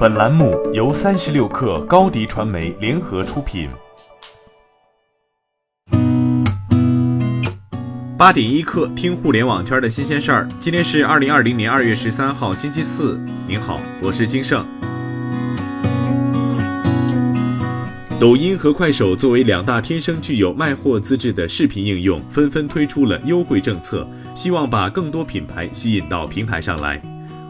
本栏目由三十六氪高低传媒联合出品。八点一刻，听互联网圈的新鲜事儿。今天是二零二零年二月十三号，星期四。您好，我是金盛。抖音和快手作为两大天生具有卖货资质的视频应用，纷纷推出了优惠政策，希望把更多品牌吸引到平台上来。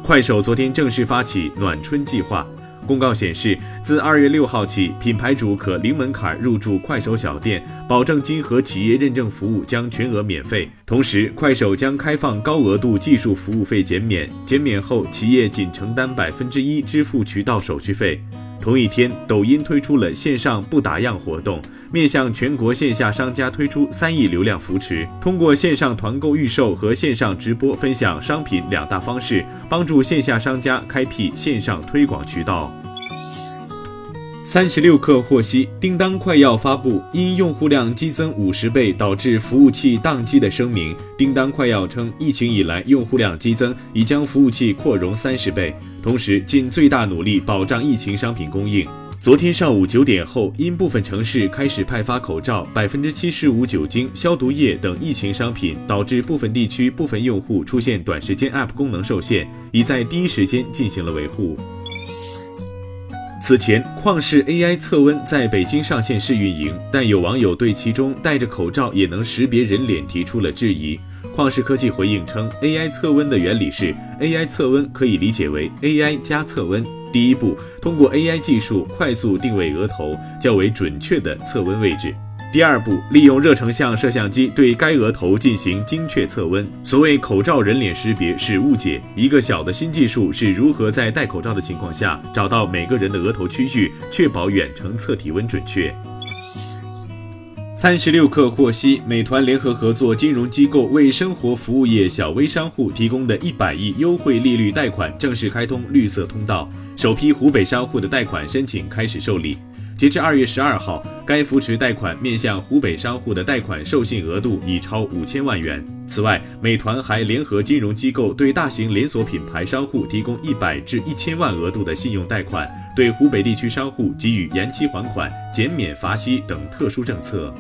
快手昨天正式发起暖春计划，公告显示，自二月六号起，品牌主可零门槛入驻快手小店，保证金和企业认证服务将全额免费。同时，快手将开放高额度技术服务费减免，减免后企业仅承担百分之一支付渠道手续费。同一天，抖音推出了线上不打烊活动，面向全国线下商家推出三亿流量扶持，通过线上团购预售和线上直播分享商品两大方式，帮助线下商家开辟线上推广渠道。三十六氪获悉，叮当快要发布因用户量激增五十倍导致服务器宕机的声明。叮当快要称，疫情以来用户量激增，已将服务器扩容三十倍，同时尽最大努力保障疫情商品供应。昨天上午九点后，因部分城市开始派发口罩、百分之七十五酒精消毒液等疫情商品，导致部分地区部分用户出现短时间 App 功能受限，已在第一时间进行了维护。此前，旷视 AI 测温在北京上线试运营，但有网友对其中戴着口罩也能识别人脸提出了质疑。旷视科技回应称，AI 测温的原理是，AI 测温可以理解为 AI 加测温。第一步，通过 AI 技术快速定位额头，较为准确的测温位置。第二步，利用热成像摄像机对该额头进行精确测温。所谓口罩人脸识别是误解，一个小的新技术是如何在戴口罩的情况下找到每个人的额头区域，确保远程测体温准确。三十六氪获悉，美团联合合作金融机构为生活服务业小微商户提供的一百亿优惠利率贷款正式开通绿色通道，首批湖北商户的贷款申请开始受理。截至二月十二号，该扶持贷款面向湖北商户的贷款授信额度已超五千万元。此外，美团还联合金融机构对大型连锁品牌商户提供一百至一千万额度的信用贷款，对湖北地区商户给予延期还款、减免罚息等特殊政策。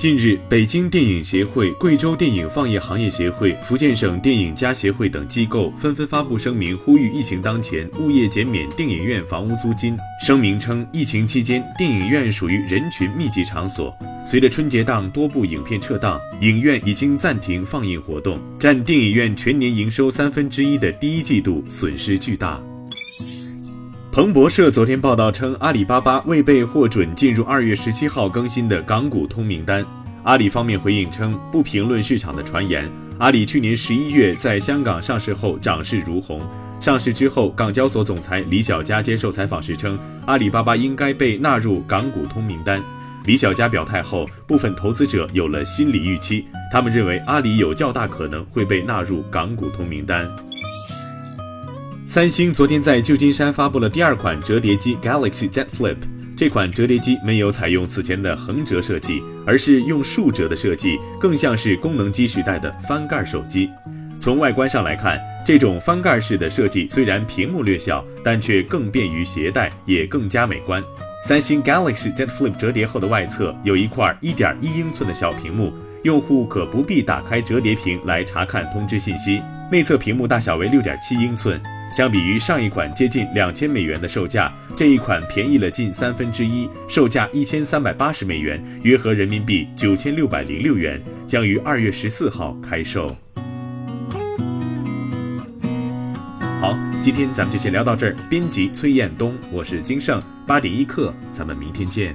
近日，北京电影协会、贵州电影放映行业协会、福建省电影家协会等机构纷纷发布声明，呼吁疫情当前，物业减免电影院房屋租金。声明称，疫情期间，电影院属于人群密集场所，随着春节档多部影片撤档，影院已经暂停放映活动，占电影院全年营收三分之一的第一季度损失巨大。彭博社昨天报道称，阿里巴巴未被获准进入二月十七号更新的港股通名单。阿里方面回应称，不评论市场的传言。阿里去年十一月在香港上市后涨势如虹，上市之后，港交所总裁李小加接受采访时称，阿里巴巴应该被纳入港股通名单。李小加表态后，部分投资者有了心理预期，他们认为阿里有较大可能会被纳入港股通名单。三星昨天在旧金山发布了第二款折叠机 Galaxy Z Flip。这款折叠机没有采用此前的横折设计，而是用竖折的设计，更像是功能机时代的翻盖手机。从外观上来看，这种翻盖式的设计虽然屏幕略小，但却更便于携带，也更加美观。三星 Galaxy Z Flip 折叠后的外侧有一块1.1英寸的小屏幕，用户可不必打开折叠屏来查看通知信息。内侧屏幕大小为6.7英寸。相比于上一款接近两千美元的售价，这一款便宜了近三分之一，售价一千三百八十美元，约合人民币九千六百零六元，将于二月十四号开售。好，今天咱们就先聊到这儿。编辑崔彦东，我是金盛，八点一刻，咱们明天见。